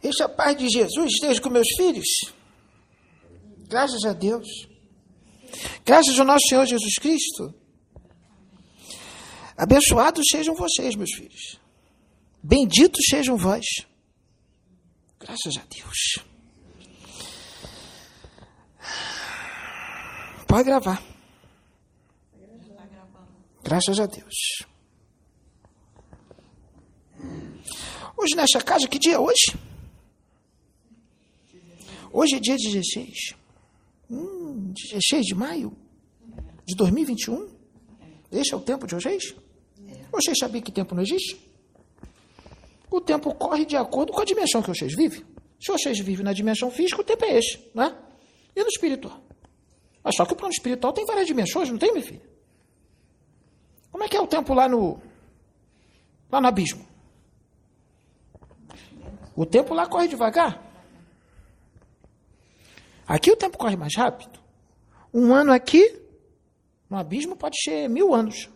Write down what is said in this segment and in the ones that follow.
Deixa a paz de Jesus esteja com meus filhos. Graças a Deus. Graças ao nosso Senhor Jesus Cristo. Abençoados sejam vocês, meus filhos. Benditos sejam vós. Graças a Deus. Pode gravar. Graças a Deus. Hoje nesta casa, que dia é hoje? Hoje é dia 16. Hum, 16 de maio de 2021? Este é o tempo de vocês? Vocês sabiam que tempo não existe? O tempo corre de acordo com a dimensão que vocês vivem. Se vocês vivem na dimensão física, o tempo é esse, não é? E no espiritual? Mas só que o plano espiritual tem várias dimensões, não tem, meu filho? Como é que é o tempo lá no lá no abismo? O tempo lá corre devagar. Aqui o tempo corre mais rápido. Um ano aqui, no abismo, pode ser mil anos.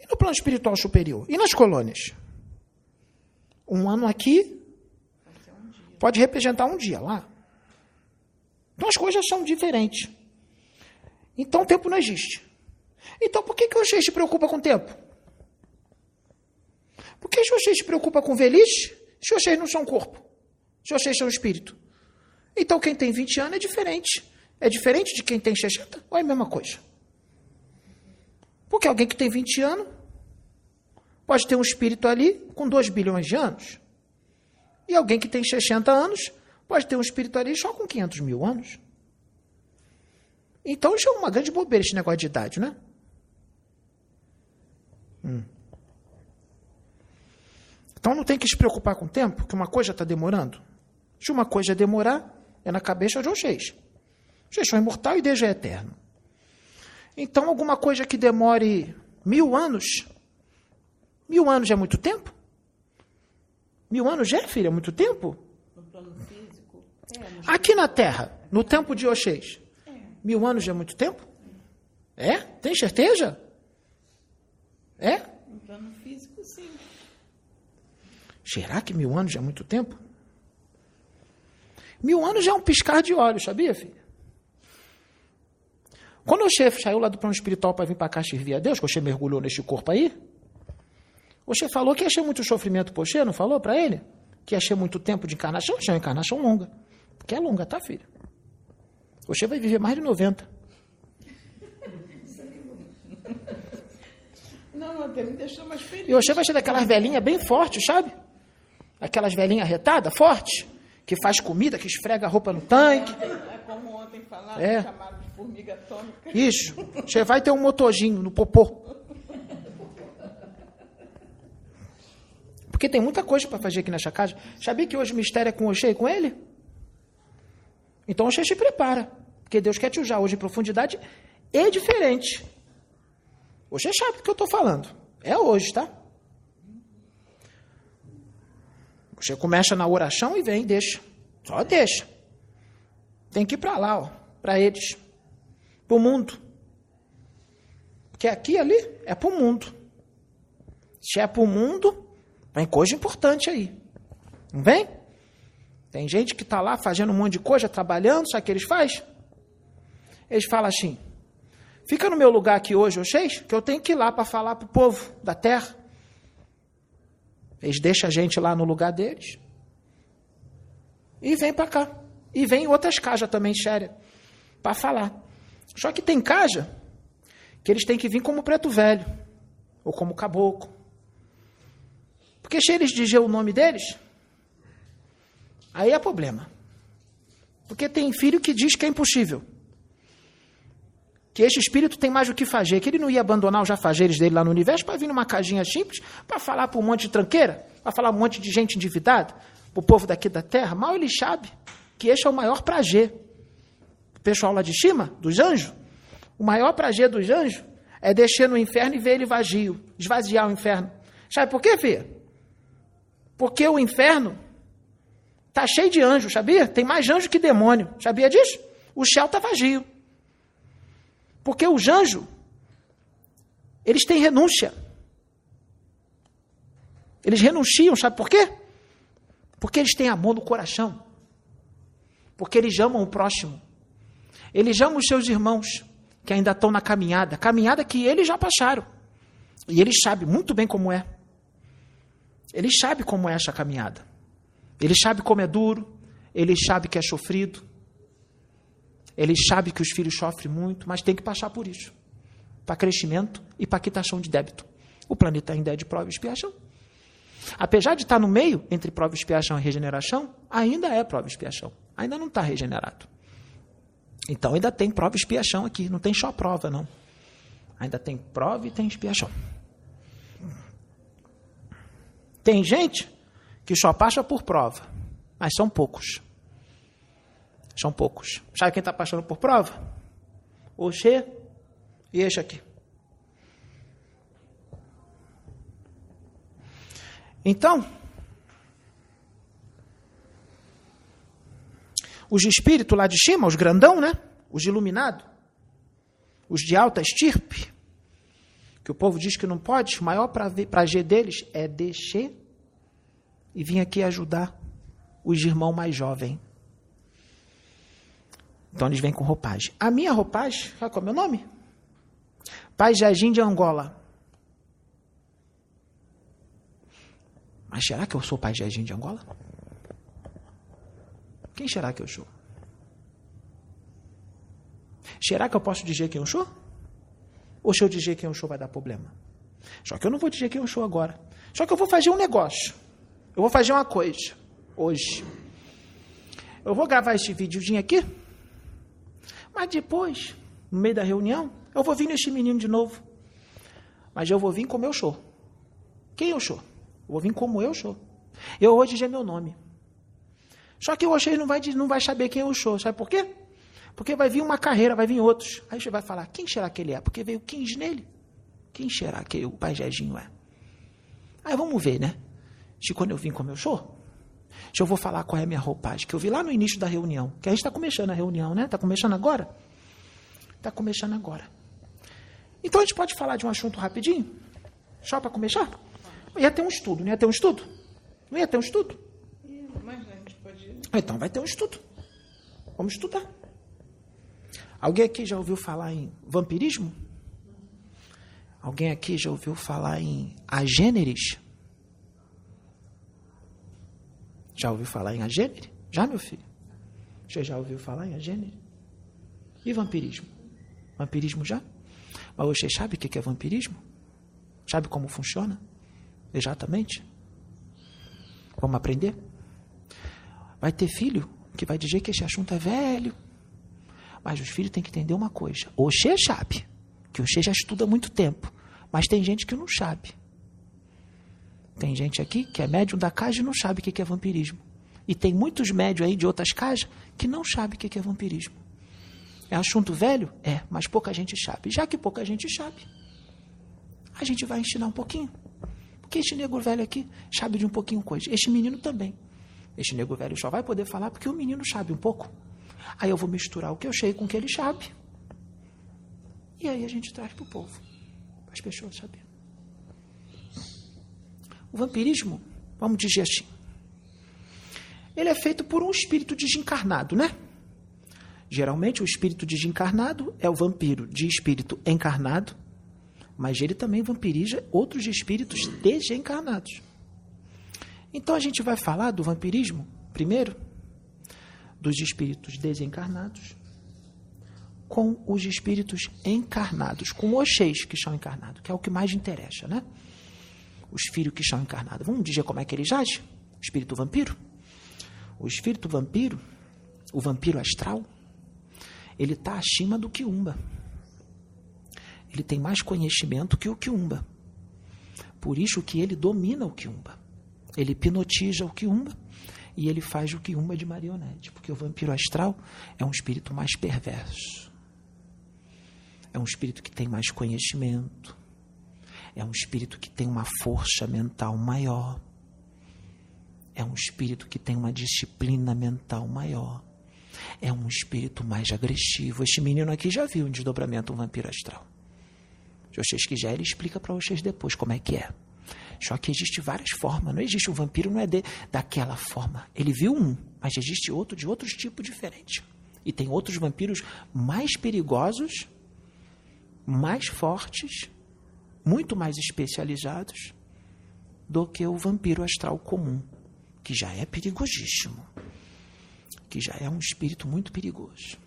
E no plano espiritual superior? E nas colônias? Um ano aqui pode representar um dia lá. Então as coisas são diferentes. Então o tempo não existe. Então por que, que vocês se preocupam com o tempo? Por que vocês se preocupam com velhice se vocês não são corpo? Se vocês são espírito? Então quem tem 20 anos é diferente. É diferente de quem tem 60 ou é a mesma coisa? Porque alguém que tem 20 anos pode ter um espírito ali com 2 bilhões de anos. E alguém que tem 60 anos pode ter um espírito ali só com 500 mil anos. Então isso é uma grande bobeira esse negócio de idade, né? Hum. Então não tem que se preocupar com o tempo, que uma coisa está demorando. Se uma coisa demorar, é na cabeça de vocês. Vocês são imortais e Deus é eterno. Então, alguma coisa que demore mil anos, mil anos é muito tempo? Mil anos já, filha, é muito tempo? No plano físico. É, Aqui na Terra, no tempo de vocês, é. mil anos já é muito tempo? É? Tem certeza? É? No plano físico, sim. Será que mil anos já é muito tempo? Mil anos já é um piscar de olhos, sabia, filha? Quando o chefe saiu lá do plano espiritual para vir para cá servir a Deus, que o chefe mergulhou neste corpo aí, o chefe falou que ia ser muito sofrimento para você, não falou para ele? Que ia ser muito tempo de encarnação? É uma encarnação longa. Porque é longa, tá, filho? O chefe vai viver mais de 90. Não, até me deixou mais feliz. E o chefe vai ser daquelas velhinhas bem fortes, sabe? Aquelas velhinhas retadas, fortes, que faz comida, que esfrega a roupa no tanque. É como ontem falaram, É. chamaram de formiga atômica. Isso. Você vai ter um motorzinho no popô. Porque tem muita coisa para fazer aqui nessa casa. Sabia que hoje o mistério é com o Oxê e com ele? Então o Oxê se prepara. Porque Deus quer te usar hoje em profundidade e diferente. Oxê sabe do que eu estou falando. É hoje, tá? Você começa na oração e vem, deixa. Só deixa. Tem que ir para lá, ó, para eles. Para o mundo. Porque aqui ali é para o mundo. Se é para o mundo, vem coisa importante aí. Não vem? Tem gente que está lá fazendo um monte de coisa, trabalhando, sabe o que eles fazem? Eles falam assim: fica no meu lugar aqui hoje, vocês, que eu tenho que ir lá para falar para o povo da terra. Eles deixam a gente lá no lugar deles. E vem para cá. E vem outras casas também, sérias, para falar. Só que tem casa que eles têm que vir como preto velho, ou como caboclo. Porque se eles dizer o nome deles, aí é problema. Porque tem filho que diz que é impossível. Que esse espírito tem mais o que fazer, que ele não ia abandonar os jafazeres dele lá no universo para vir numa casinha simples, para falar para um monte de tranqueira, para falar um monte de gente endividada, para o povo daqui da terra. Mal ele sabe que esse é o maior prazer. O pessoal lá de cima, dos anjos, o maior prazer dos anjos é descer no inferno e ver ele vazio, esvaziar o inferno. Sabe por quê, filha? Porque o inferno está cheio de anjos, sabia? Tem mais anjo que demônio. Sabia disso? O céu está vazio. Porque os anjos, eles têm renúncia. Eles renunciam, sabe por quê? Porque eles têm amor no coração. Porque eles amam o próximo. Eles amam os seus irmãos que ainda estão na caminhada, caminhada que eles já passaram. E eles sabem muito bem como é. Eles sabem como é essa caminhada. Eles sabem como é duro, eles sabem que é sofrido. Eles sabem que os filhos sofrem muito, mas tem que passar por isso. Para crescimento e para quitação de débito. O planeta ainda é de prova e expiação. Apesar de estar no meio entre prova e expiação e regeneração, ainda é prova e expiação. Ainda não está regenerado. Então ainda tem prova e expiação aqui, não tem só prova, não. Ainda tem prova e tem expiação. Tem gente que só passa por prova, mas são poucos. São poucos. Sabe quem está passando por prova? Oxê e este aqui. Então, os de espírito lá de cima, os grandão, né? Os de iluminado, os de alta estirpe, que o povo diz que não pode, o maior prazer deles é descer e vir aqui ajudar os irmãos mais jovens. Então eles vêm com roupagem. A minha roupagem, sabe qual é o meu nome? Pai Jardim de Angola. Mas será que eu sou pai Jardim de Angola? Quem será que eu sou? Será que eu posso dizer quem eu sou? Ou se eu dizer quem eu sou vai dar problema? Só que eu não vou dizer quem eu sou agora. Só que eu vou fazer um negócio. Eu vou fazer uma coisa hoje. Eu vou gravar esse videozinho aqui. Mas depois, no meio da reunião, eu vou vir nesse menino de novo. Mas eu vou vir como eu sou. Quem eu sou? Eu vou vir como eu sou. Eu vou dizer meu nome. Só que o Oxê não vai, não vai saber quem eu sou. Sabe por quê? Porque vai vir uma carreira, vai vir outros. Aí você vai falar, quem será que ele é? Porque veio 15 nele. Quem será que o pai Jezinho é? Aí vamos ver, né? Se quando eu vim como eu sou, eu vou falar qual é a minha roupagem, que eu vi lá no início da reunião, que a gente está começando a reunião, né? Está começando agora? Está começando agora. Então a gente pode falar de um assunto rapidinho? Só para começar? Ia ter um estudo, não ia ter um estudo? Não ia ter um estudo? Mas a gente pode. Então vai ter um estudo. Vamos estudar. Alguém aqui já ouviu falar em vampirismo? Alguém aqui já ouviu falar em agêneres? Já ouviu falar em agênere? Já, meu filho? Você já ouviu falar em agênere? E vampirismo? Vampirismo já? Mas você sabe o que é vampirismo? Sabe como funciona? Exatamente. Vamos aprender? Vai ter filho que vai dizer que esse assunto é velho. Mas os filhos têm que entender uma coisa. Oxê sabe, que o Oxê já estuda há muito tempo. Mas tem gente que não sabe. Tem gente aqui que é médium da casa e não sabe o que é vampirismo. E tem muitos médios aí de outras casas que não sabem o que é vampirismo. É assunto velho? É, mas pouca gente sabe. Já que pouca gente sabe, a gente vai ensinar um pouquinho. Porque este nego velho aqui sabe de um pouquinho coisa. Este menino também. Este nego velho só vai poder falar porque o menino sabe um pouco. Aí eu vou misturar o que eu sei com o que ele sabe. E aí a gente traz para o povo, para as pessoas saberem. O vampirismo, vamos dizer assim, ele é feito por um espírito desencarnado, né? Geralmente o espírito desencarnado é o vampiro de espírito encarnado, mas ele também vampiriza outros espíritos desencarnados. Então a gente vai falar do vampirismo, primeiro, dos espíritos desencarnados, com os espíritos encarnados, com os seis que são encarnados, que é o que mais interessa, né? Os filhos que são encarnados. Vamos dizer como é que eles agem? Espírito vampiro? O espírito vampiro, o vampiro astral, ele está acima do quiumba. Ele tem mais conhecimento que o quiumba. Por isso que ele domina o quiumba. Ele hipnotiza o quiumba e ele faz o quiumba de marionete, porque o vampiro astral é um espírito mais perverso. É um espírito que tem mais conhecimento. É um espírito que tem uma força mental maior. É um espírito que tem uma disciplina mental maior. É um espírito mais agressivo. Este menino aqui já viu um desdobramento um vampiro astral. Vocês quiserem, ele explica para vocês depois como é que é. Só que existe várias formas. Não existe o vampiro não é de, daquela forma. Ele viu um, mas existe outro de outros tipos diferentes. E tem outros vampiros mais perigosos, mais fortes, muito mais especializados do que o vampiro astral comum, que já é perigosíssimo, que já é um espírito muito perigoso.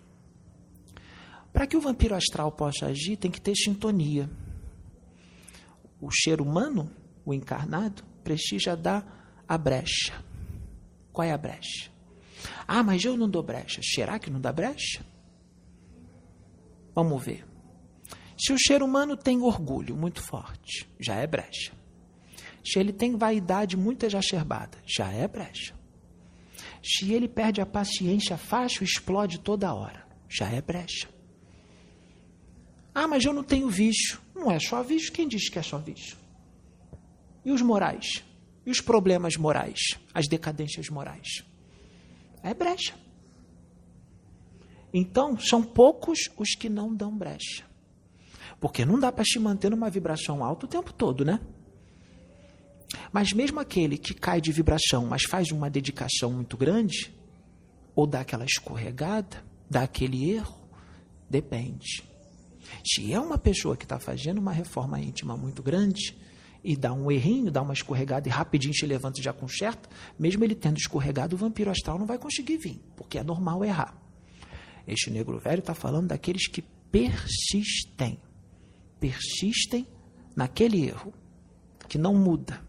Para que o vampiro astral possa agir, tem que ter sintonia. O ser humano, o encarnado, precisa dar a brecha. Qual é a brecha? Ah, mas eu não dou brecha. Será que não dá brecha? Vamos ver. Se o ser humano tem orgulho muito forte, já é brecha. Se ele tem vaidade muito exacerbada, já é brecha. Se ele perde a paciência fácil, explode toda hora, já é brecha. Ah, mas eu não tenho vício. Não é só vício. Quem diz que é só vício? E os morais? E os problemas morais? As decadências morais? É brecha. Então, são poucos os que não dão brecha. Porque não dá para se manter numa vibração alta o tempo todo, né? Mas mesmo aquele que cai de vibração, mas faz uma dedicação muito grande, ou dá aquela escorregada, dá aquele erro, depende. Se é uma pessoa que está fazendo uma reforma íntima muito grande e dá um errinho, dá uma escorregada e rapidinho se levanta e já conserta, mesmo ele tendo escorregado, o vampiro astral não vai conseguir vir, porque é normal errar. Este negro velho está falando daqueles que persistem, persistem naquele erro, que não muda.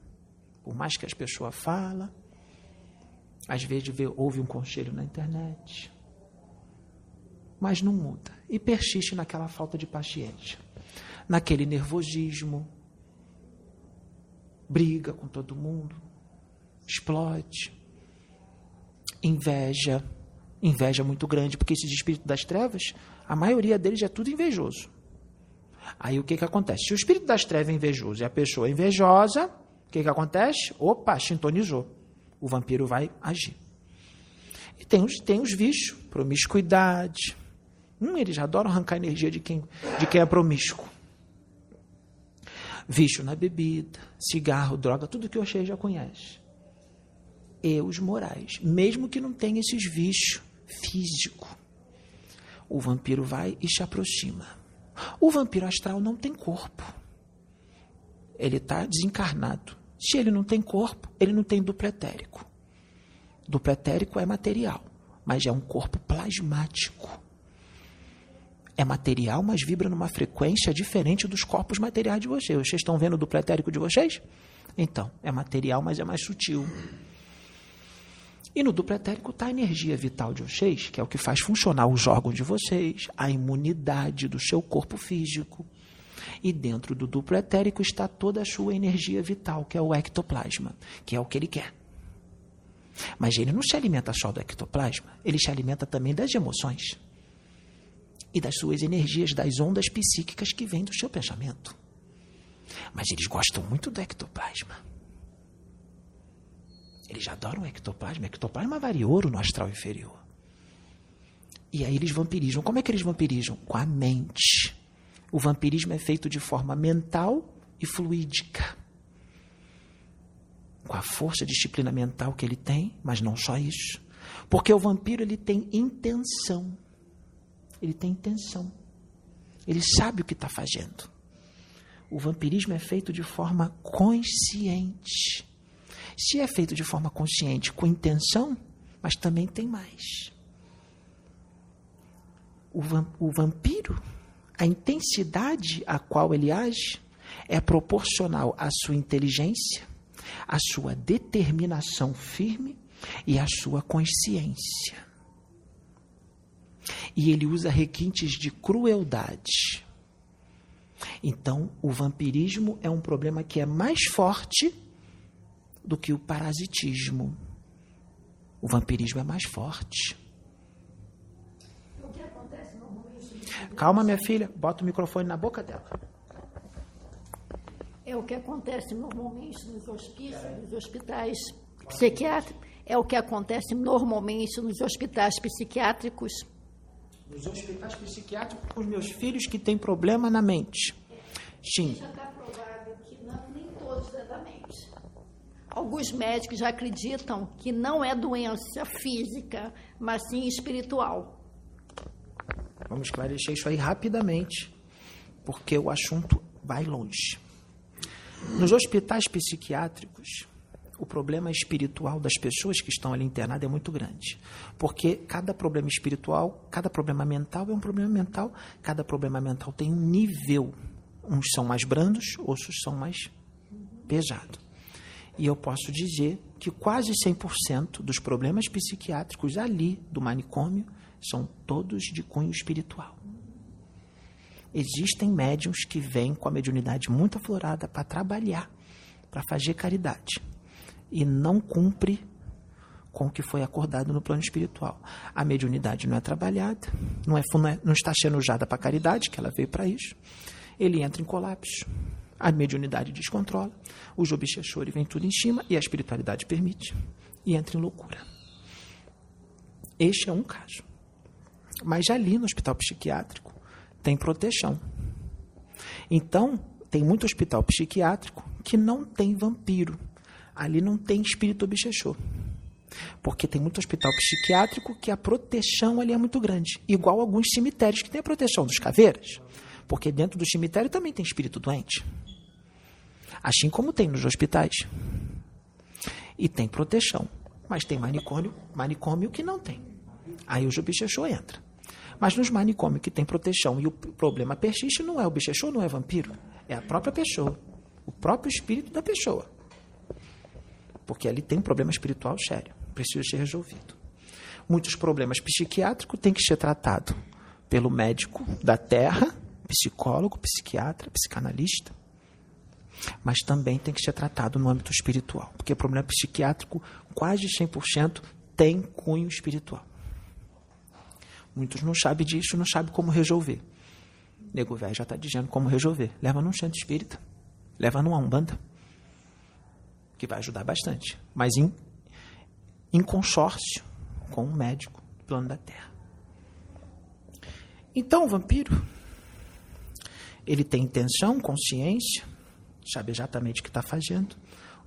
Por mais que as pessoas falam, às vezes vê, ouve um conselho na internet, mas não muda e persiste naquela falta de paciência, naquele nervosismo, briga com todo mundo, explode, inveja, inveja muito grande, porque esses espíritos das trevas, a maioria deles é tudo invejoso. Aí o que, que acontece? Se o espírito das trevas é invejoso e a pessoa é invejosa, o que, que acontece? Opa, sintonizou. O vampiro vai agir. E tem os, tem os vícios, promiscuidade, Hum, eles adoram arrancar energia de quem, de quem é promíscuo. Vício na bebida, cigarro, droga, tudo que o Oxê já conhece. E os morais, mesmo que não tenha esses vícios físicos. O vampiro vai e se aproxima. O vampiro astral não tem corpo. Ele está desencarnado. Se ele não tem corpo, ele não tem duplo etérico. Duplo etérico é material, mas é um corpo plasmático é material, mas vibra numa frequência diferente dos corpos materiais de vocês. Vocês estão vendo o duplo etérico de vocês? Então, é material, mas é mais sutil. E no duplo etérico está a energia vital de vocês, que é o que faz funcionar os órgãos de vocês, a imunidade do seu corpo físico. E dentro do duplo etérico está toda a sua energia vital, que é o ectoplasma, que é o que ele quer. Mas ele não se alimenta só do ectoplasma, ele se alimenta também das emoções e das suas energias, das ondas psíquicas que vêm do seu pensamento. Mas eles gostam muito do ectoplasma. Eles adoram o ectoplasma. Ectoplasma vale ouro no astral inferior. E aí eles vampirizam. Como é que eles vampirizam? Com a mente. O vampirismo é feito de forma mental e fluídica. Com a força disciplina mental que ele tem, mas não só isso. Porque o vampiro ele tem intenção ele tem intenção. Ele sabe o que está fazendo. O vampirismo é feito de forma consciente. Se é feito de forma consciente, com intenção, mas também tem mais. O, o vampiro, a intensidade a qual ele age, é proporcional à sua inteligência, à sua determinação firme e à sua consciência. E ele usa requintes de crueldade. Então, o vampirismo é um problema que é mais forte do que o parasitismo. O vampirismo é mais forte. Calma, minha filha, bota o microfone na boca dela. É o que acontece normalmente nos hospícios, nos hospitais psiquiátricos. É o que acontece normalmente nos hospitais psiquiátricos nos hospitais psiquiátricos com os meus filhos que têm problema na mente. Sim. Já está provado que não, nem todos é da mente. Alguns médicos já acreditam que não é doença física, mas sim espiritual. Vamos esclarecer isso aí rapidamente, porque o assunto vai longe. Nos hospitais psiquiátricos, o problema espiritual das pessoas que estão ali internadas é muito grande. Porque cada problema espiritual, cada problema mental é um problema mental, cada problema mental tem um nível. Uns são mais brandos, outros são mais pesados. E eu posso dizer que quase 100% dos problemas psiquiátricos ali do manicômio são todos de cunho espiritual. Existem médiums que vêm com a mediunidade muito aflorada para trabalhar, para fazer caridade, e não cumpre com o que foi acordado no plano espiritual. A mediunidade não é trabalhada, não, é, não, está sendo usada para caridade, que ela veio para isso. Ele entra em colapso, a mediunidade descontrola, os obsessores vêm tudo em cima e a espiritualidade permite, e entra em loucura. Este é um caso. Mas ali no hospital psiquiátrico tem proteção. Então, tem muito hospital psiquiátrico que não tem vampiro. Ali não tem espírito obsessor. Porque tem muito hospital psiquiátrico que a proteção ali é muito grande. Igual alguns cemitérios que tem a proteção dos caveiras. Porque dentro do cemitério também tem espírito doente. Assim como tem nos hospitais. E tem proteção. Mas tem manicômio, manicômio que não tem. Aí o obsessor entra. Mas nos manicômios que tem proteção e o problema persiste, não é o bichechô, não é vampiro. É a própria pessoa. O próprio espírito da pessoa. Porque ali tem um problema espiritual sério. Precisa ser resolvido. Muitos problemas psiquiátricos têm que ser tratados pelo médico da terra, psicólogo, psiquiatra, psicanalista. Mas também tem que ser tratado no âmbito espiritual. Porque o problema psiquiátrico, quase 100%, tem cunho espiritual. Muitos não sabem disso, não sabem como resolver. Nego velho já está dizendo como resolver. Leva num centro espírita. Leva numa umbanda. Que vai ajudar bastante. Mas em, em consórcio com um médico do plano da Terra. Então, o vampiro, ele tem intenção, consciência, sabe exatamente o que está fazendo,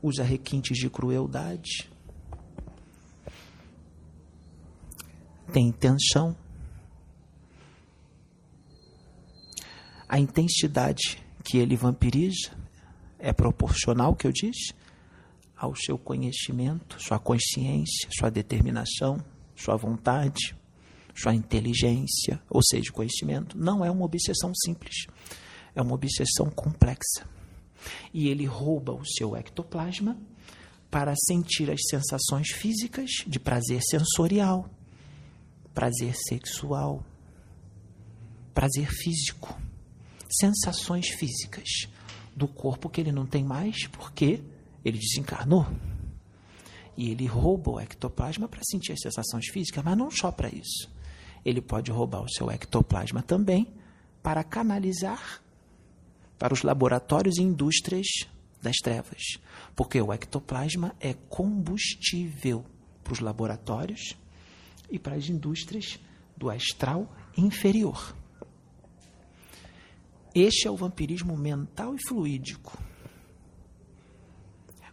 usa requintes de crueldade, tem intenção, a intensidade que ele vampiriza é proporcional, que eu disse, ao seu conhecimento, sua consciência, sua determinação, sua vontade, sua inteligência, ou seja, conhecimento. Não é uma obsessão simples, é uma obsessão complexa. E ele rouba o seu ectoplasma para sentir as sensações físicas de prazer sensorial, prazer sexual, prazer físico sensações físicas do corpo que ele não tem mais porque ele desencarnou. E ele rouba o ectoplasma para sentir as sensações físicas, mas não só para isso. Ele pode roubar o seu ectoplasma também para canalizar para os laboratórios e indústrias das trevas. Porque o ectoplasma é combustível para os laboratórios e para as indústrias do astral inferior. Este é o vampirismo mental e fluídico.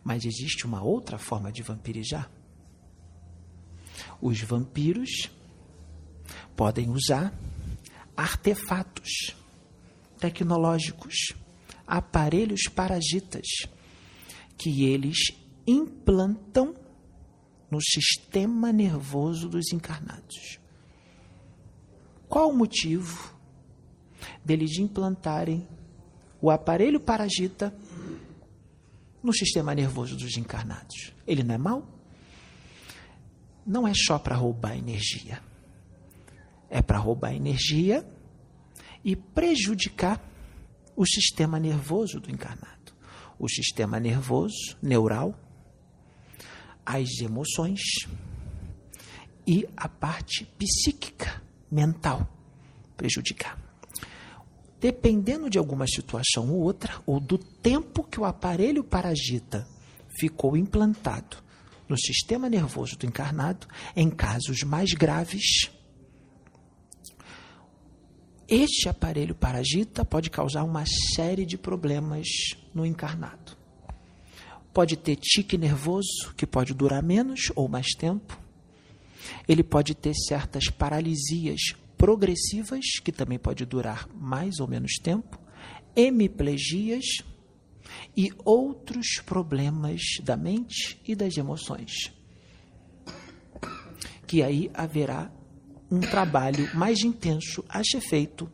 Mas existe uma outra forma de vampirizar. Os vampiros podem usar artefatos tecnológicos, aparelhos parasitas que eles implantam no sistema nervoso dos encarnados. Qual o motivo deles implantarem o aparelho parasita no sistema nervoso dos encarnados. Ele não é mau? Não é só para roubar energia. É para roubar energia e prejudicar o sistema nervoso do encarnado. O sistema nervoso, neural, as emoções e a parte psíquica, mental, prejudicar dependendo de alguma situação ou outra, ou do tempo que o aparelho parasita ficou implantado no sistema nervoso do encarnado, em casos mais graves, este aparelho parasita pode causar uma série de problemas no encarnado. pode ter tique nervoso, que pode durar menos ou mais tempo. Ele pode ter certas paralisias progressivas, que também pode durar mais ou menos tempo, hemiplegias e outros problemas da mente e das emoções. Que aí haverá um trabalho mais intenso a ser feito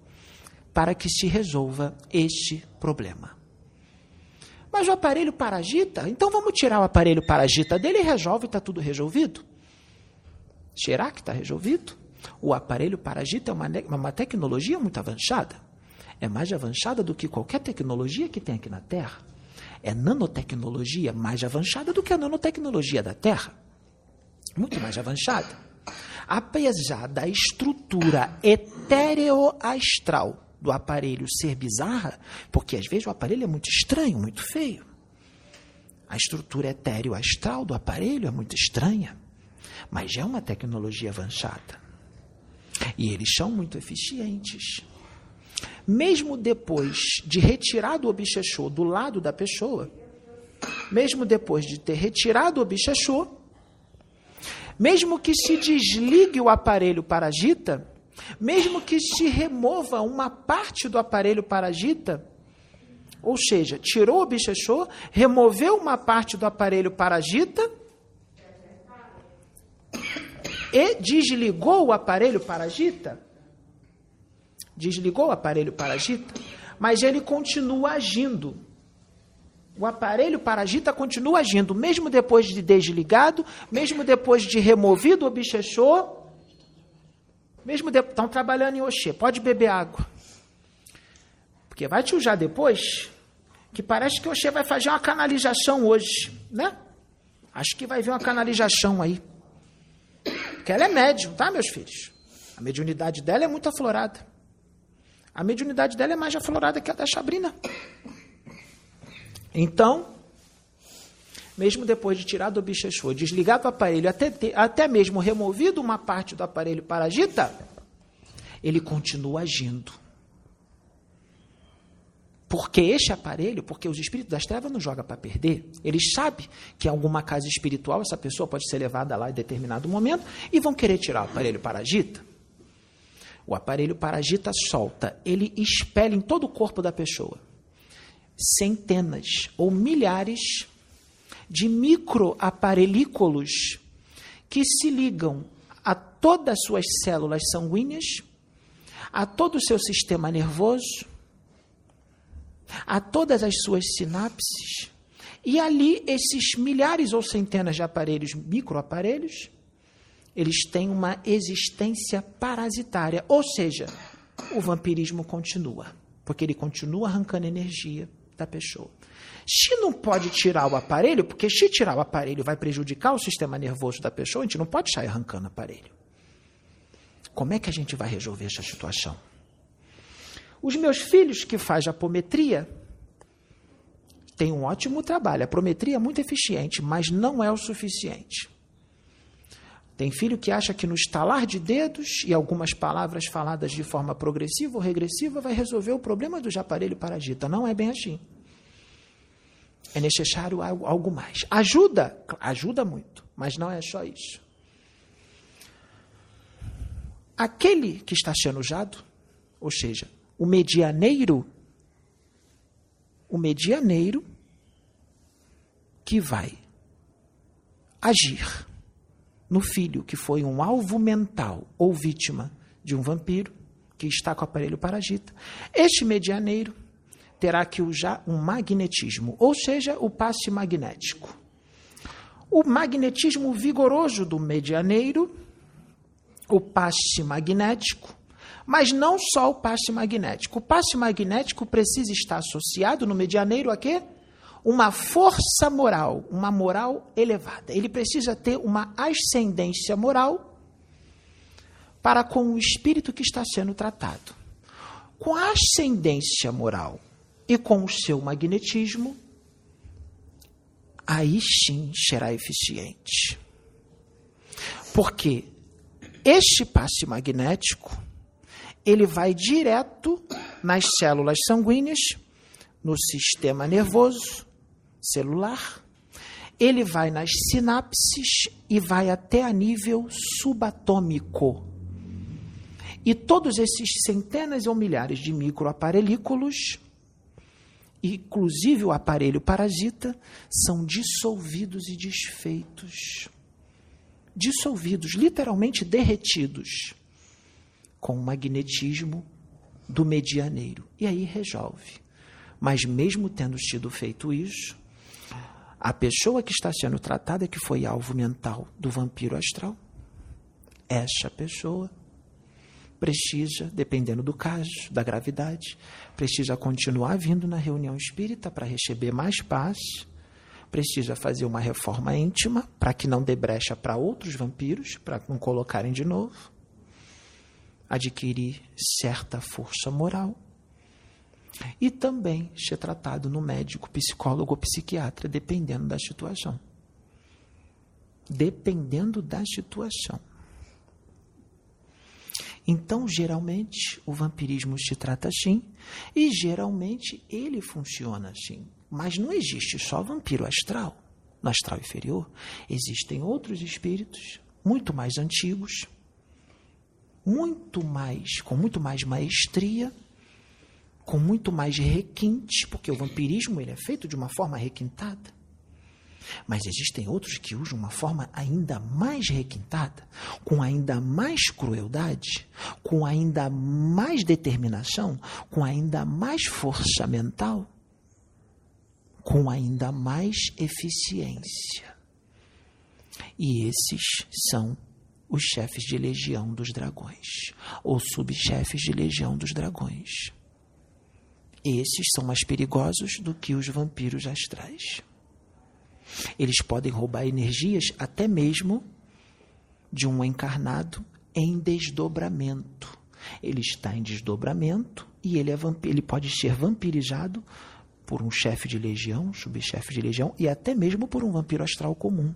para que se resolva este problema. Mas o aparelho paragita, então vamos tirar o aparelho paragita dele e resolve, está tudo resolvido? Será que está resolvido? O aparelho paragita é uma, uma tecnologia muito avançada. É mais avançada do que qualquer tecnologia que tem aqui na Terra. É nanotecnologia mais avançada do que a nanotecnologia da Terra. Muito mais avançada. Apesar da estrutura etéreo-astral do aparelho ser bizarra, porque às vezes o aparelho é muito estranho, muito feio. A estrutura etéreo-astral do aparelho é muito estranha, mas é uma tecnologia avançada. E eles são muito eficientes. Mesmo depois de retirado o obsessor do lado da pessoa, mesmo depois de ter retirado o obsessor, mesmo que se desligue o aparelho parasita, mesmo que se remova uma parte do aparelho parasita, ou seja, tirou o obsessor, removeu uma parte do aparelho parasita e desligou o aparelho parasita, desligou o aparelho parasita, mas ele continua agindo. O aparelho parasita continua agindo, mesmo depois de desligado, mesmo depois de removido o obsessor, mesmo estão trabalhando em Oxê, pode beber água. Porque vai te usar depois, que parece que Oxê vai fazer uma canalização hoje, né? Acho que vai vir uma canalização aí. Porque ela é médium, tá, meus filhos? A mediunidade dela é muito aflorada. A mediunidade dela é mais aflorada que a da Chabrina. Então, mesmo depois de tirar do obsessor, desligado o aparelho, até, até mesmo removido uma parte do aparelho parasita, ele continua agindo. Porque este aparelho, porque os espíritos das trevas não jogam para perder, eles sabem que em alguma casa espiritual essa pessoa pode ser levada lá em determinado momento e vão querer tirar o aparelho parasita. O aparelho parasita solta, ele expele em todo o corpo da pessoa centenas ou milhares de microaparelículos que se ligam a todas as suas células sanguíneas, a todo o seu sistema nervoso, a todas as suas sinapses, e ali esses milhares ou centenas de aparelhos, microaparelhos, eles têm uma existência parasitária, ou seja, o vampirismo continua, porque ele continua arrancando energia da pessoa. Se não pode tirar o aparelho, porque se tirar o aparelho vai prejudicar o sistema nervoso da pessoa, a gente não pode sair arrancando o aparelho. Como é que a gente vai resolver essa situação? Os meus filhos que fazem apometria têm um ótimo trabalho. A apometria é muito eficiente, mas não é o suficiente. Tem filho que acha que no estalar de dedos e algumas palavras faladas de forma progressiva ou regressiva vai resolver o problema do aparelho parasita. Não é bem assim. É necessário algo, mais. Ajuda, ajuda muito, mas não é só isso. Aquele que está sendo usado, ou seja, o medianeiro, o medianeiro que vai agir no filho que foi um alvo mental ou vítima de um vampiro que está com o aparelho parasita. Este medianeiro terá que usar um magnetismo, ou seja, o passe magnético. O magnetismo vigoroso do medianeiro, o passe magnético, mas não só o passe magnético. O passe magnético precisa estar associado no medianeiro a quê? Uma força moral, uma moral elevada. Ele precisa ter uma ascendência moral para com o espírito que está sendo tratado. Com a ascendência moral e com o seu magnetismo, aí sim será eficiente. Porque este passe magnético, ele vai direto nas células sanguíneas, no sistema nervoso celular, ele vai nas sinapses e vai até a nível subatômico. E todos esses centenas ou milhares de microaparelículos, inclusive o aparelho parasita, são dissolvidos e desfeitos. Dissolvidos, literalmente derretidos, com o magnetismo do medianeiro. E aí resolve. Mas mesmo tendo sido feito isso, a pessoa que está sendo tratada, que foi alvo mental do vampiro astral, essa pessoa precisa, dependendo do caso, da gravidade, precisa continuar vindo na reunião espírita para receber mais paz, precisa fazer uma reforma íntima para que não dê brecha para outros vampiros, para não colocarem de novo, adquirir certa força moral e também ser tratado no médico, psicólogo ou psiquiatra, dependendo da situação. Dependendo da situação. Então, geralmente, o vampirismo se trata assim, e geralmente ele funciona assim. Mas não existe só vampiro astral, no astral inferior. Existem outros espíritos, muito mais antigos, muito mais, com muito mais maestria, com muito mais requinte, porque o vampirismo ele é feito de uma forma requintada. Mas existem outros que usam uma forma ainda mais requintada, com ainda mais crueldade, com ainda mais determinação, com ainda mais força mental, com ainda mais eficiência. E esses são os chefes de legião dos dragões, ou subchefes de legião dos dragões. Esses são mais perigosos do que os vampiros astrais. Eles podem roubar energias até mesmo de um encarnado em desdobramento. Ele está em desdobramento e ele, é ele pode ser vampirizado por um chefe de legião, subchefe de legião e até mesmo por um vampiro astral comum.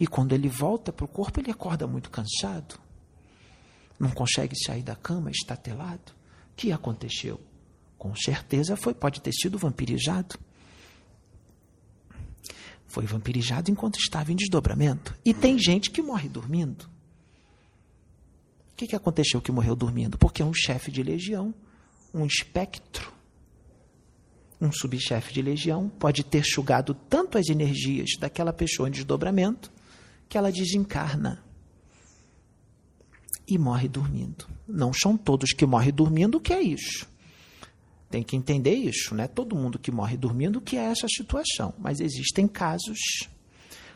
E quando ele volta para o corpo, ele acorda muito cansado, não consegue sair da cama, está telado. O que aconteceu? Com certeza foi, pode ter sido vampirizado. Foi vampirizado enquanto estava em desdobramento. E tem gente que morre dormindo. O que, que aconteceu que morreu dormindo? Porque um chefe de legião, um espectro, um subchefe de legião, pode ter sugado tanto as energias daquela pessoa em desdobramento que ela desencarna e morre dormindo. Não são todos que morrem dormindo que é isso. Tem que entender isso, né? Todo mundo que morre dormindo que é essa situação, mas existem casos,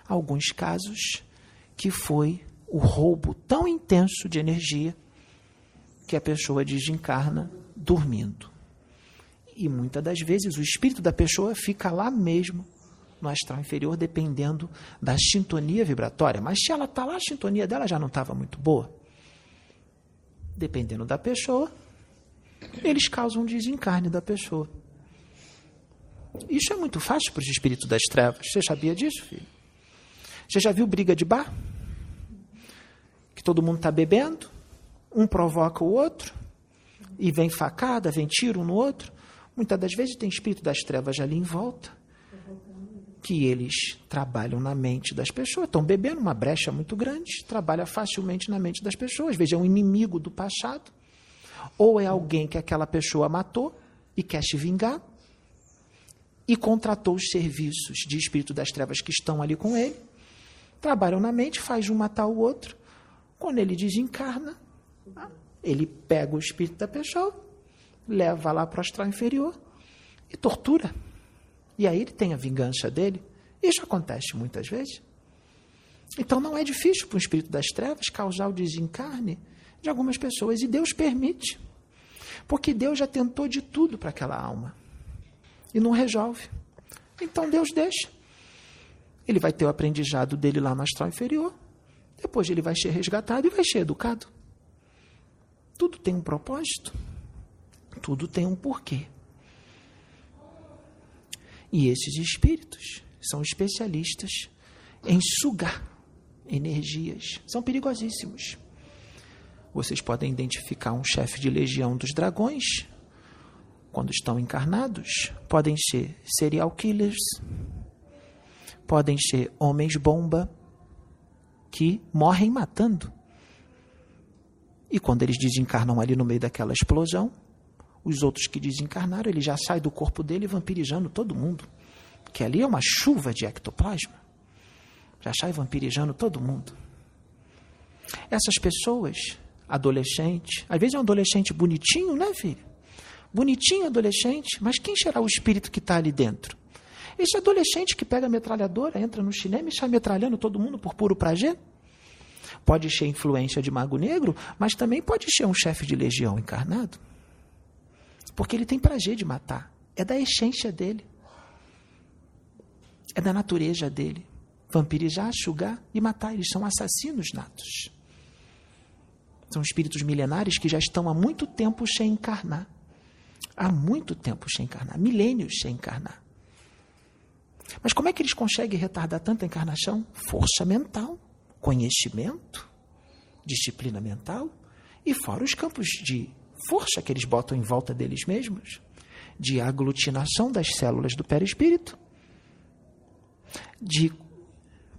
alguns casos que foi o roubo tão intenso de energia que a pessoa desencarna dormindo. E muitas das vezes o espírito da pessoa fica lá mesmo no astral inferior, dependendo da sintonia vibratória. Mas se ela está lá, a sintonia dela já não estava muito boa. Dependendo da pessoa, eles causam um desencarne da pessoa. Isso é muito fácil para os espíritos das trevas. Você sabia disso, filho? Você já viu briga de bar? Que todo mundo está bebendo, um provoca o outro, e vem facada, vem tiro um no outro. Muitas das vezes tem espírito das trevas ali em volta, que eles trabalham na mente das pessoas. Estão bebendo uma brecha muito grande, trabalha facilmente na mente das pessoas. Veja, é um inimigo do passado ou é alguém que aquela pessoa matou e quer se vingar e contratou os serviços de espírito das trevas que estão ali com ele, trabalham na mente, faz um matar o outro. Quando ele desencarna, ele pega o espírito da pessoa, leva lá para o astral inferior e tortura. E aí ele tem a vingança dele. Isso acontece muitas vezes. Então não é difícil para o espírito das trevas causar o desencarne de algumas pessoas. E Deus permite. Porque Deus já tentou de tudo para aquela alma. E não resolve. Então Deus deixa. Ele vai ter o aprendizado dele lá no astral inferior. Depois ele vai ser resgatado e vai ser educado. Tudo tem um propósito. Tudo tem um porquê. E esses espíritos são especialistas em sugar energias. São perigosíssimos. Vocês podem identificar um chefe de legião dos dragões quando estão encarnados. Podem ser serial killers, podem ser homens-bomba que morrem matando. E quando eles desencarnam ali no meio daquela explosão, os outros que desencarnaram, ele já sai do corpo dele vampirizando todo mundo. Que ali é uma chuva de ectoplasma. Já sai vampirizando todo mundo. Essas pessoas, adolescente, às vezes é um adolescente bonitinho, né, filho? Bonitinho adolescente, mas quem será o espírito que está ali dentro? Esse adolescente que pega a metralhadora, entra no cinema e sai metralhando todo mundo por puro prazer? Pode ser influência de Mago Negro, mas também pode ser um chefe de legião encarnado. Porque ele tem prazer de matar. É da essência dele. É da natureza dele. Vampirizar, sugar e matar. Eles são assassinos natos. São espíritos milenares que já estão há muito tempo sem encarnar. Há muito tempo sem encarnar. Milênios sem encarnar. Mas como é que eles conseguem retardar tanta encarnação? Força mental, conhecimento, disciplina mental e fora os campos de força que eles botam em volta deles mesmos, de aglutinação das células do perispírito, de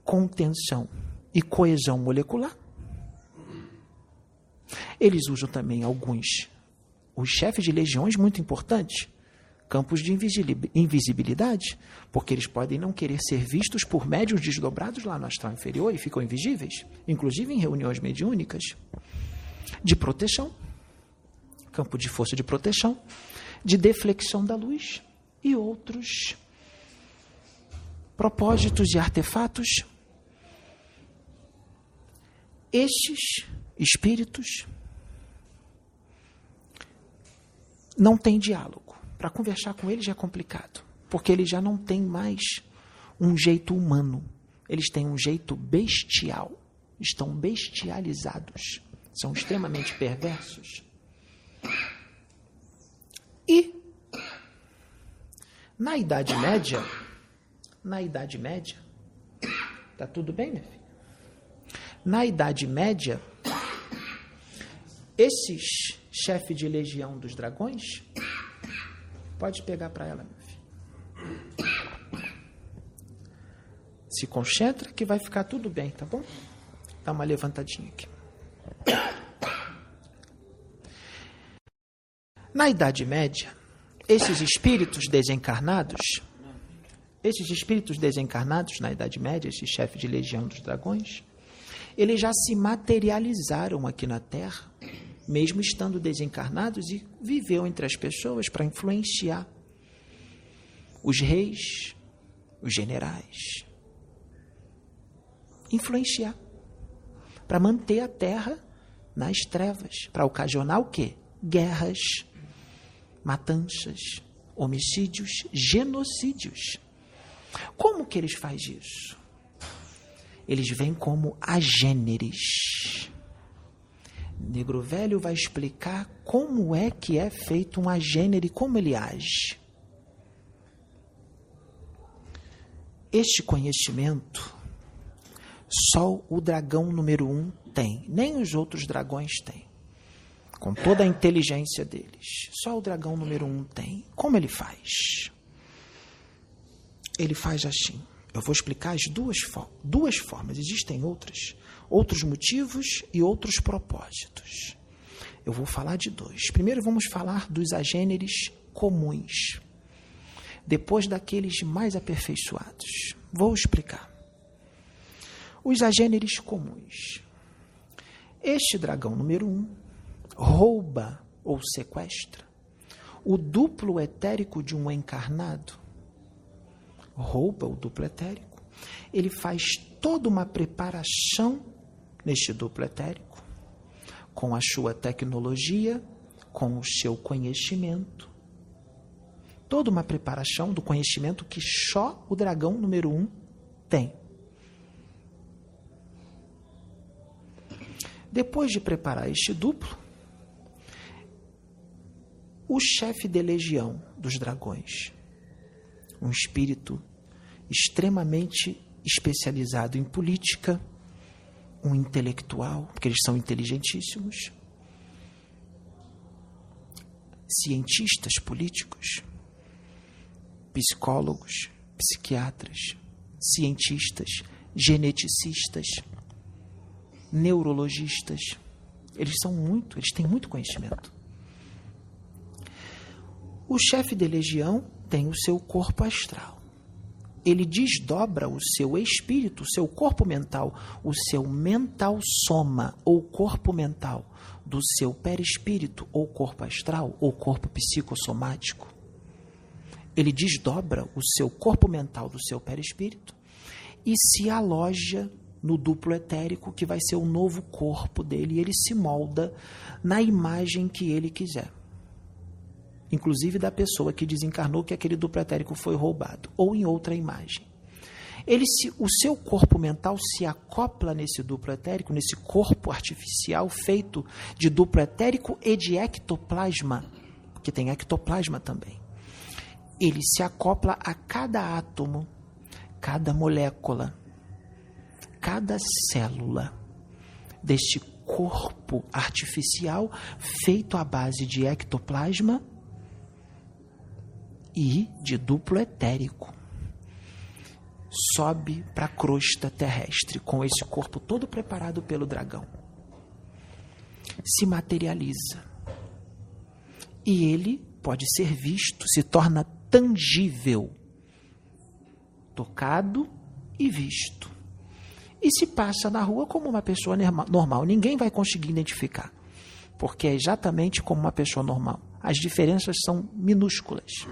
contenção e coesão molecular. Eles usam também alguns, os chefes de legiões muito importantes, campos de invisibilidade, porque eles podem não querer ser vistos por médios desdobrados lá no astral inferior e ficam invisíveis, inclusive em reuniões mediúnicas, de proteção campo de força de proteção, de deflexão da luz e outros propósitos e artefatos. Estes espíritos não têm diálogo. Para conversar com eles é complicado, porque eles já não têm mais um jeito humano. Eles têm um jeito bestial. Estão bestializados. São extremamente perversos. E na Idade Média, na Idade Média, tá tudo bem, minha filha? Na Idade Média, esses chefes de legião dos dragões, pode pegar para ela, meu filho. Se concentra que vai ficar tudo bem, tá bom? Dá uma levantadinha aqui. Na Idade Média, esses espíritos desencarnados, esses espíritos desencarnados na Idade Média, esse chefe de legião dos dragões, eles já se materializaram aqui na Terra, mesmo estando desencarnados, e viveu entre as pessoas para influenciar os reis, os generais. Influenciar. Para manter a Terra nas trevas. Para ocasionar o quê? Guerras matanças, homicídios, genocídios. Como que eles fazem isso? Eles vêm como agêneres. Negro Velho vai explicar como é que é feito um agênere e como ele age. Este conhecimento só o dragão número um tem, nem os outros dragões têm com toda a inteligência deles. Só o dragão número um tem. Como ele faz? Ele faz assim. Eu vou explicar as duas, duas formas. Existem outras, outros motivos e outros propósitos. Eu vou falar de dois. Primeiro vamos falar dos agêneres comuns. Depois daqueles mais aperfeiçoados. Vou explicar. Os agêneres comuns. Este dragão número um rouba ou sequestra o duplo etérico de um encarnado, rouba o duplo etérico, ele faz toda uma preparação neste duplo etérico, com a sua tecnologia, com o seu conhecimento, toda uma preparação do conhecimento que só o dragão número um tem. Depois de preparar este duplo, o chefe de legião dos dragões, um espírito extremamente especializado em política, um intelectual, porque eles são inteligentíssimos, cientistas políticos, psicólogos, psiquiatras, cientistas, geneticistas, neurologistas. Eles são muito, eles têm muito conhecimento. O chefe de legião tem o seu corpo astral. Ele desdobra o seu espírito, o seu corpo mental, o seu mental soma ou corpo mental do seu perispírito ou corpo astral ou corpo psicossomático. Ele desdobra o seu corpo mental do seu perispírito e se aloja no duplo etérico, que vai ser o novo corpo dele, e ele se molda na imagem que ele quiser. Inclusive da pessoa que desencarnou que aquele duplo etérico foi roubado, ou em outra imagem. Ele se, o seu corpo mental se acopla nesse duplo etérico, nesse corpo artificial feito de duplo etérico e de ectoplasma, que tem ectoplasma também. Ele se acopla a cada átomo, cada molécula, cada célula deste corpo artificial feito à base de ectoplasma e de duplo etérico. Sobe para a crosta terrestre com esse corpo todo preparado pelo dragão. Se materializa. E ele pode ser visto, se torna tangível, tocado e visto e se passa na rua como uma pessoa normal. Ninguém vai conseguir identificar, porque é exatamente como uma pessoa normal. As diferenças são minúsculas.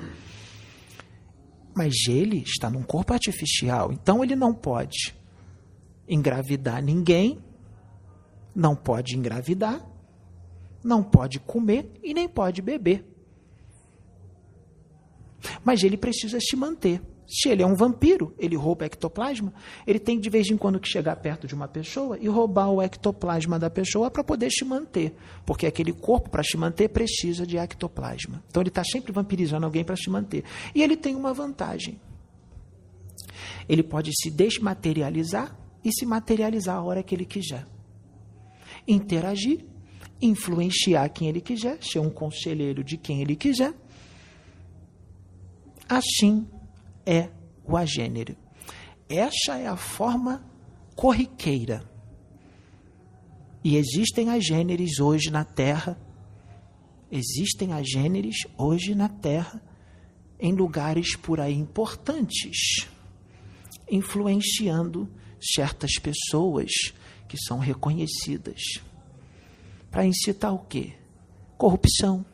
Mas ele está num corpo artificial, então ele não pode engravidar ninguém, não pode engravidar, não pode comer e nem pode beber. Mas ele precisa se manter. Se ele é um vampiro, ele rouba ectoplasma, ele tem de vez em quando que chegar perto de uma pessoa e roubar o ectoplasma da pessoa para poder se manter. Porque aquele corpo, para se manter, precisa de ectoplasma. Então ele está sempre vampirizando alguém para se manter. E ele tem uma vantagem. Ele pode se desmaterializar e se materializar a hora que ele quiser. Interagir, influenciar quem ele quiser, ser um conselheiro de quem ele quiser. Assim é o agênero. Essa é a forma corriqueira. E existem agêneres hoje na Terra, existem agêneres hoje na Terra, em lugares por aí importantes, influenciando certas pessoas que são reconhecidas. Para incitar o quê? Corrupção,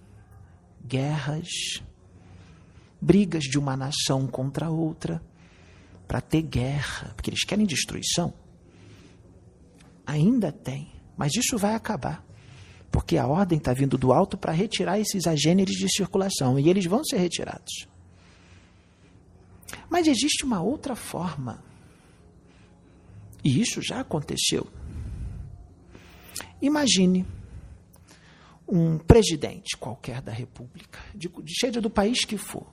guerras, brigas de uma nação contra outra, para ter guerra, porque eles querem destruição. Ainda tem, mas isso vai acabar, porque a ordem está vindo do alto para retirar esses agêneres de circulação e eles vão ser retirados. Mas existe uma outra forma, e isso já aconteceu. Imagine um presidente qualquer da República, de, seja do país que for,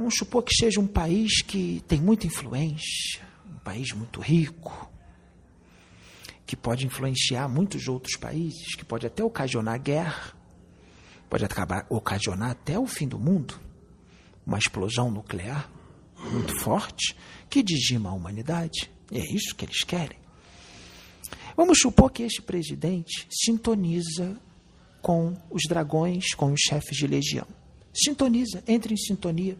Vamos supor que seja um país que tem muita influência, um país muito rico, que pode influenciar muitos outros países, que pode até ocasionar guerra, pode acabar ocasionar até o fim do mundo, uma explosão nuclear muito forte que dizima a humanidade. E é isso que eles querem. Vamos supor que este presidente sintoniza com os dragões, com os chefes de legião. Sintoniza, entra em sintonia.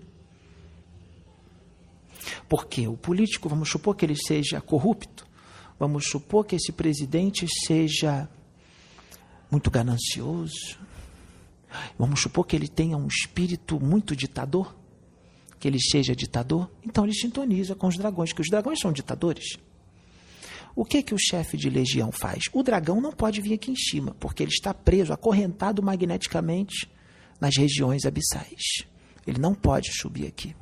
Porque o político, vamos supor que ele seja corrupto, vamos supor que esse presidente seja muito ganancioso, vamos supor que ele tenha um espírito muito ditador, que ele seja ditador, então ele sintoniza com os dragões, que os dragões são ditadores. O que que o chefe de legião faz? O dragão não pode vir aqui em cima, porque ele está preso, acorrentado magneticamente nas regiões abissais. Ele não pode subir aqui.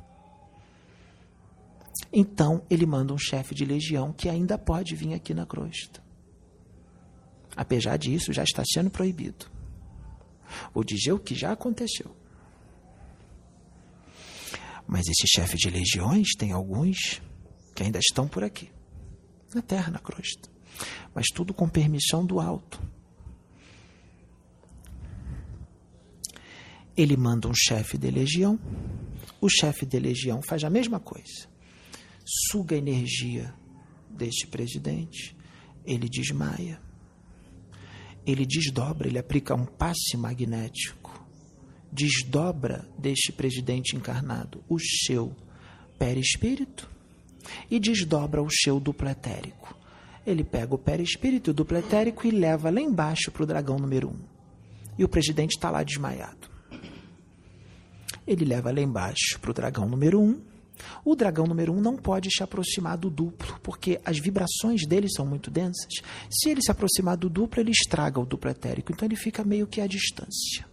Então ele manda um chefe de legião que ainda pode vir aqui na crosta. Apesar disso, já está sendo proibido. Vou dizer o que já aconteceu. Mas esse chefe de legiões tem alguns que ainda estão por aqui, na terra, na crosta. Mas tudo com permissão do alto. Ele manda um chefe de legião, o chefe de legião faz a mesma coisa suga a energia deste presidente, ele desmaia. Ele desdobra, ele aplica um passe magnético, desdobra deste presidente encarnado o seu perispírito e desdobra o seu duplo etérico. Ele pega o perispírito e o duplo etérico e leva lá embaixo para o dragão número um. E o presidente está lá desmaiado. Ele leva lá embaixo para o dragão número um o dragão número um não pode se aproximar do duplo, porque as vibrações dele são muito densas. Se ele se aproximar do duplo, ele estraga o duplo etérico, então ele fica meio que à distância.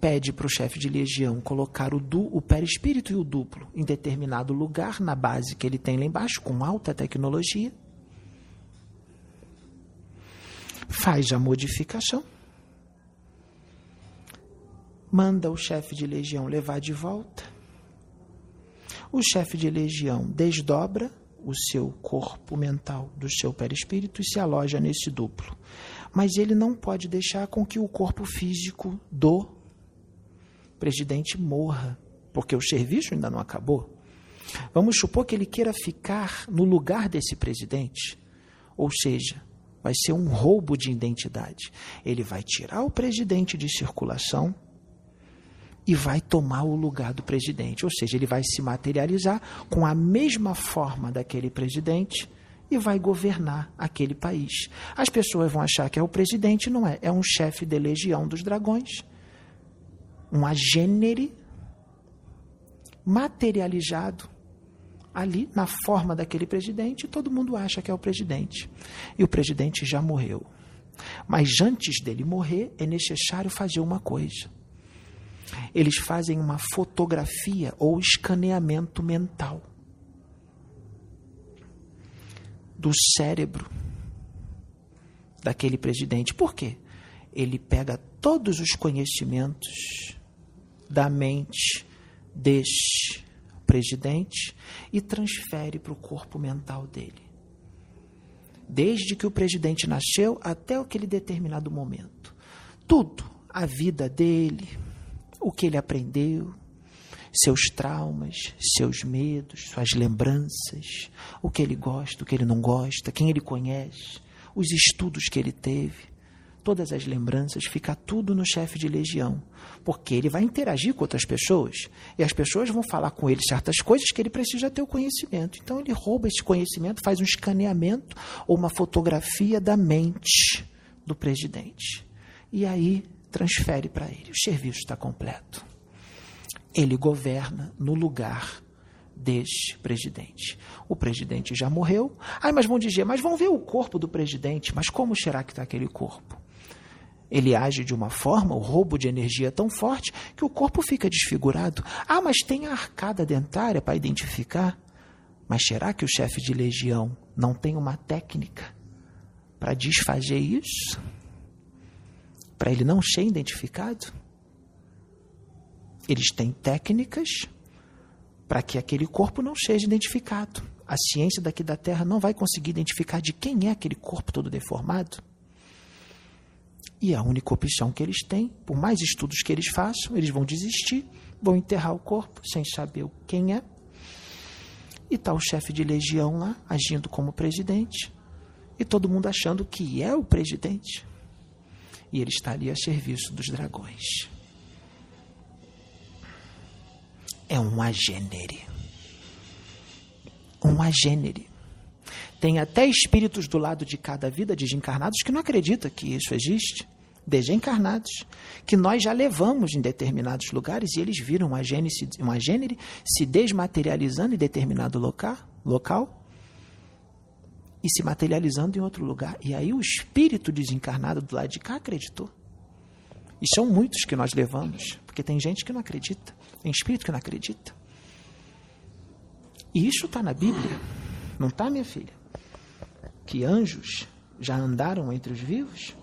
Pede para o chefe de legião colocar o, du, o perispírito e o duplo em determinado lugar na base que ele tem lá embaixo, com alta tecnologia. Faz a modificação. Manda o chefe de legião levar de volta o chefe de legião desdobra o seu corpo mental do seu perispírito e se aloja nesse duplo. Mas ele não pode deixar com que o corpo físico do presidente morra, porque o serviço ainda não acabou. Vamos supor que ele queira ficar no lugar desse presidente, ou seja, vai ser um roubo de identidade. Ele vai tirar o presidente de circulação e vai tomar o lugar do presidente. Ou seja, ele vai se materializar com a mesma forma daquele presidente e vai governar aquele país. As pessoas vão achar que é o presidente, não é. É um chefe de legião dos dragões, um agênere materializado ali na forma daquele presidente, todo mundo acha que é o presidente. E o presidente já morreu. Mas antes dele morrer, é necessário fazer uma coisa eles fazem uma fotografia ou escaneamento mental do cérebro daquele presidente. Por quê? Ele pega todos os conhecimentos da mente deste presidente e transfere para o corpo mental dele. Desde que o presidente nasceu até aquele determinado momento. Tudo, a vida dele, o que ele aprendeu, seus traumas, seus medos, suas lembranças, o que ele gosta, o que ele não gosta, quem ele conhece, os estudos que ele teve, todas as lembranças, fica tudo no chefe de legião, porque ele vai interagir com outras pessoas e as pessoas vão falar com ele certas coisas que ele precisa ter o conhecimento. Então ele rouba esse conhecimento, faz um escaneamento ou uma fotografia da mente do presidente. E aí transfere para ele. O serviço está completo. Ele governa no lugar deste presidente. O presidente já morreu. Ai, mas vão dizer, mas vão ver o corpo do presidente. Mas como será que está aquele corpo? Ele age de uma forma, o roubo de energia é tão forte que o corpo fica desfigurado. Ah, mas tem a arcada dentária para identificar. Mas será que o chefe de legião não tem uma técnica para desfazer isso? Para ele não ser identificado? Eles têm técnicas para que aquele corpo não seja identificado. A ciência daqui da Terra não vai conseguir identificar de quem é aquele corpo todo deformado. E a única opção que eles têm, por mais estudos que eles façam, eles vão desistir, vão enterrar o corpo sem saber quem é. E está o chefe de legião lá, agindo como presidente, e todo mundo achando que é o presidente e ele estaria a serviço dos dragões. É um agênere. Um agênere. Tem até espíritos do lado de cada vida desencarnados que não acreditam que isso existe. Desencarnados, que nós já levamos em determinados lugares e eles viram um agênere se desmaterializando em determinado local, local e se materializando em outro lugar. E aí o espírito desencarnado do lado de cá acreditou. E são muitos que nós levamos, porque tem gente que não acredita, tem espírito que não acredita. E isso está na Bíblia, não está, minha filha? Que anjos já andaram entre os vivos?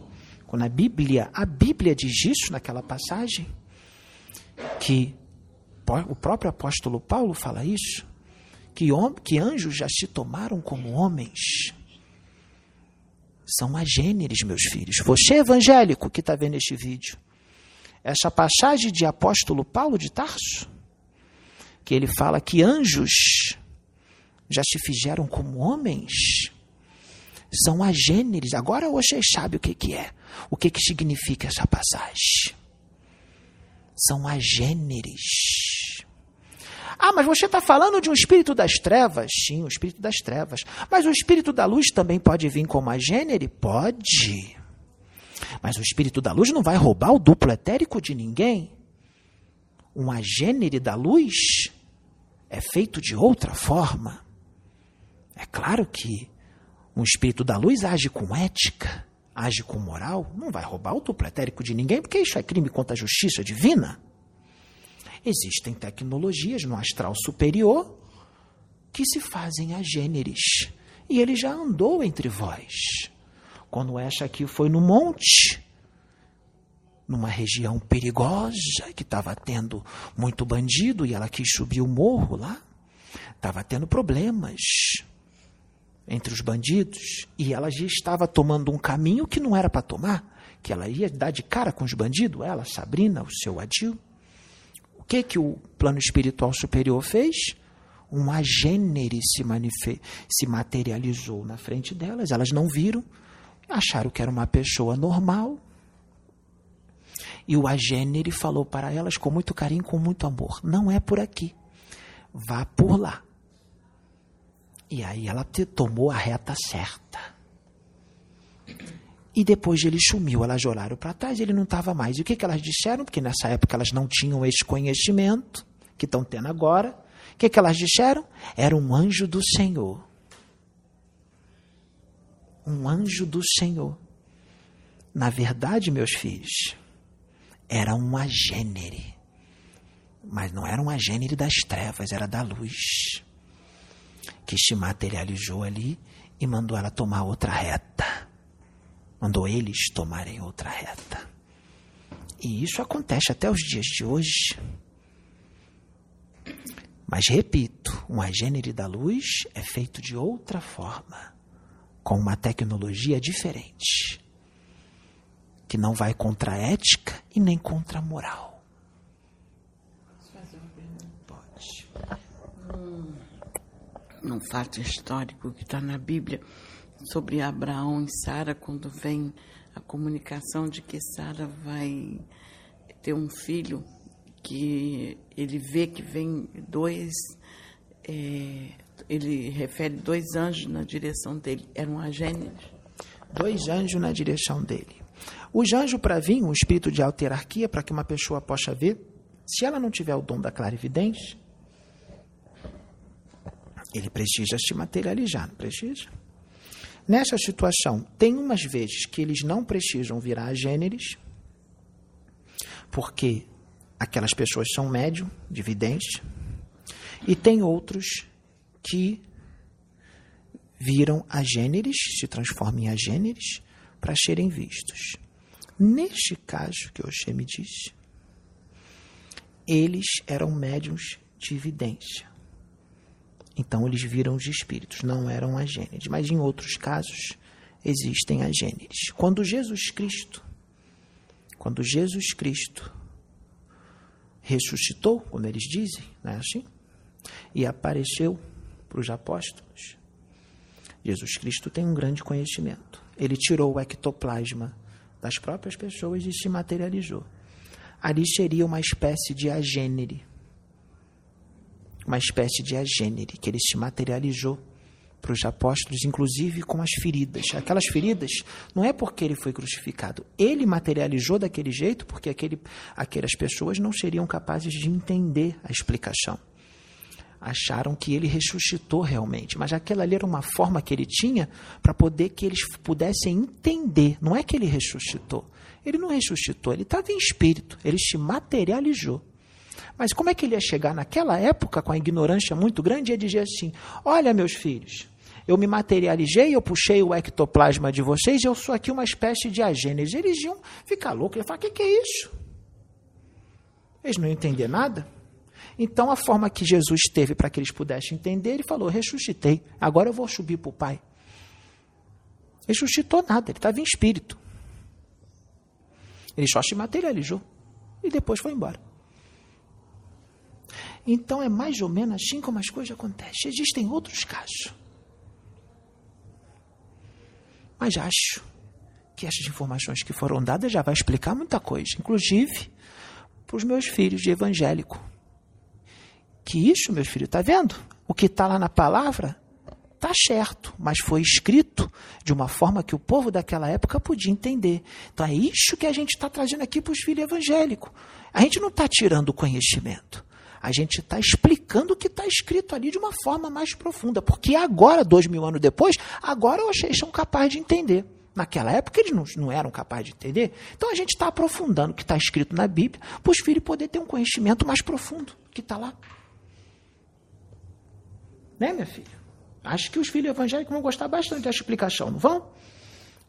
Quando a Bíblia, a Bíblia diz isso naquela passagem, que o próprio apóstolo Paulo fala isso, que, que anjos já se tomaram como homens. São agêneres, meus filhos. Você, evangélico, que está vendo este vídeo, essa passagem de apóstolo Paulo de Tarso, que ele fala que anjos já se fizeram como homens. São agêneres. Agora vocês sabem o que, que é. O que, que significa essa passagem. São agêneres. Ah, mas você está falando de um espírito das trevas? Sim, o espírito das trevas. Mas o espírito da luz também pode vir como agênere? Pode. Mas o espírito da luz não vai roubar o duplo etérico de ninguém. Um agênere da luz é feito de outra forma. É claro que um espírito da luz age com ética, age com moral, não vai roubar o duplo etérico de ninguém, porque isso é crime contra a justiça divina. Existem tecnologias no astral superior que se fazem a gêneres. E ele já andou entre vós. Quando essa aqui foi no monte, numa região perigosa, que estava tendo muito bandido, e ela quis subir o morro lá, estava tendo problemas entre os bandidos, e ela já estava tomando um caminho que não era para tomar, que ela ia dar de cara com os bandidos, ela, Sabrina, o seu Adil. O que que o plano espiritual superior fez? Um agênere se, se materializou na frente delas, elas não viram, acharam que era uma pessoa normal, e o agênere falou para elas com muito carinho, com muito amor: não é por aqui, vá por lá. E aí ela tomou a reta certa. E depois ele sumiu, elas olharam para trás, ele não estava mais. E o que, que elas disseram? Porque nessa época elas não tinham esse conhecimento que estão tendo agora. O que, que elas disseram? Era um anjo do Senhor. Um anjo do Senhor. Na verdade, meus filhos, era um agênere. Mas não era um agênere das trevas, era da luz. Que se materializou ali e mandou ela tomar outra reta. Mandou eles tomarem outra reta. E isso acontece até os dias de hoje. Mas repito, um agênere da luz é feito de outra forma, com uma tecnologia diferente que não vai contra a ética e nem contra a moral. Pode. Um, um fato histórico que está na Bíblia sobre Abraão e Sara, quando vem a comunicação de que Sara vai ter um filho, que ele vê que vem dois. É, ele refere dois anjos na direção dele. Eram agêneres? Dois anjos na direção dele. Os anjos, para vir, um espírito de alta hierarquia, para que uma pessoa possa ver, se ela não tiver o dom da clarividência, ele precisa se materializar, não precisa? Nessa situação, tem umas vezes que eles não precisam virar gêneros, porque aquelas pessoas são médium de vidência, e tem outros que viram agêneres, se transformam em agêneres, para serem vistos. Neste caso que Oxê me disse, eles eram médiums de evidência. Então eles viram os espíritos, não eram agêneres. Mas em outros casos existem agêneres. Quando Jesus Cristo, quando Jesus Cristo ressuscitou, como eles dizem, não é assim? E apareceu para os apóstolos. Jesus Cristo tem um grande conhecimento. Ele tirou o ectoplasma das próprias pessoas e se materializou. Ali seria uma espécie de agênere. Uma espécie de agênere, que ele se materializou para os apóstolos, inclusive com as feridas. Aquelas feridas não é porque ele foi crucificado. Ele materializou daquele jeito porque aquele, aquelas pessoas não seriam capazes de entender a explicação acharam que ele ressuscitou realmente, mas aquela ali era uma forma que ele tinha para poder que eles pudessem entender. Não é que ele ressuscitou. Ele não ressuscitou, ele estava em espírito, ele se materializou. Mas como é que ele ia chegar naquela época com a ignorância muito grande e ia dizer assim: Olha, meus filhos, eu me materializei, eu puxei o ectoplasma de vocês, eu sou aqui uma espécie de agênese. Eles iam ficar loucos, iam falar: O que, que é isso? Eles não iam entender nada. Então, a forma que Jesus teve para que eles pudessem entender, ele falou: ressuscitei, agora eu vou subir para o Pai. Ressuscitou nada, ele estava em espírito. Ele só se materializou e depois foi embora. Então é mais ou menos assim como as coisas acontecem. Existem outros casos. Mas acho que essas informações que foram dadas já vai explicar muita coisa, inclusive para os meus filhos de evangélico. Que isso, meus filhos, está vendo? O que está lá na palavra está certo, mas foi escrito de uma forma que o povo daquela época podia entender. Então é isso que a gente está trazendo aqui para os filhos evangélicos. A gente não está tirando o conhecimento. A gente está explicando o que está escrito ali de uma forma mais profunda. Porque agora, dois mil anos depois, agora vocês são capazes de entender. Naquela época eles não, não eram capazes de entender. Então a gente está aprofundando o que está escrito na Bíblia para os filhos poderem ter um conhecimento mais profundo que está lá. Né, minha filha? Acho que os filhos evangélicos vão gostar bastante dessa explicação, não vão?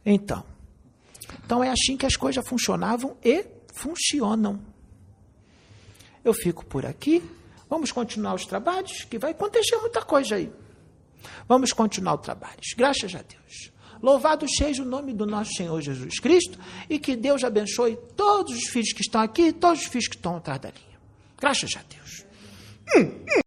Então. Então é assim que as coisas funcionavam e funcionam. Eu fico por aqui. Vamos continuar os trabalhos, que vai acontecer muita coisa aí. Vamos continuar os trabalhos. Graças a Deus. Louvado seja o nome do nosso Senhor Jesus Cristo e que Deus abençoe todos os filhos que estão aqui e todos os filhos que estão atrás da linha. Graças a Deus. Hum, hum.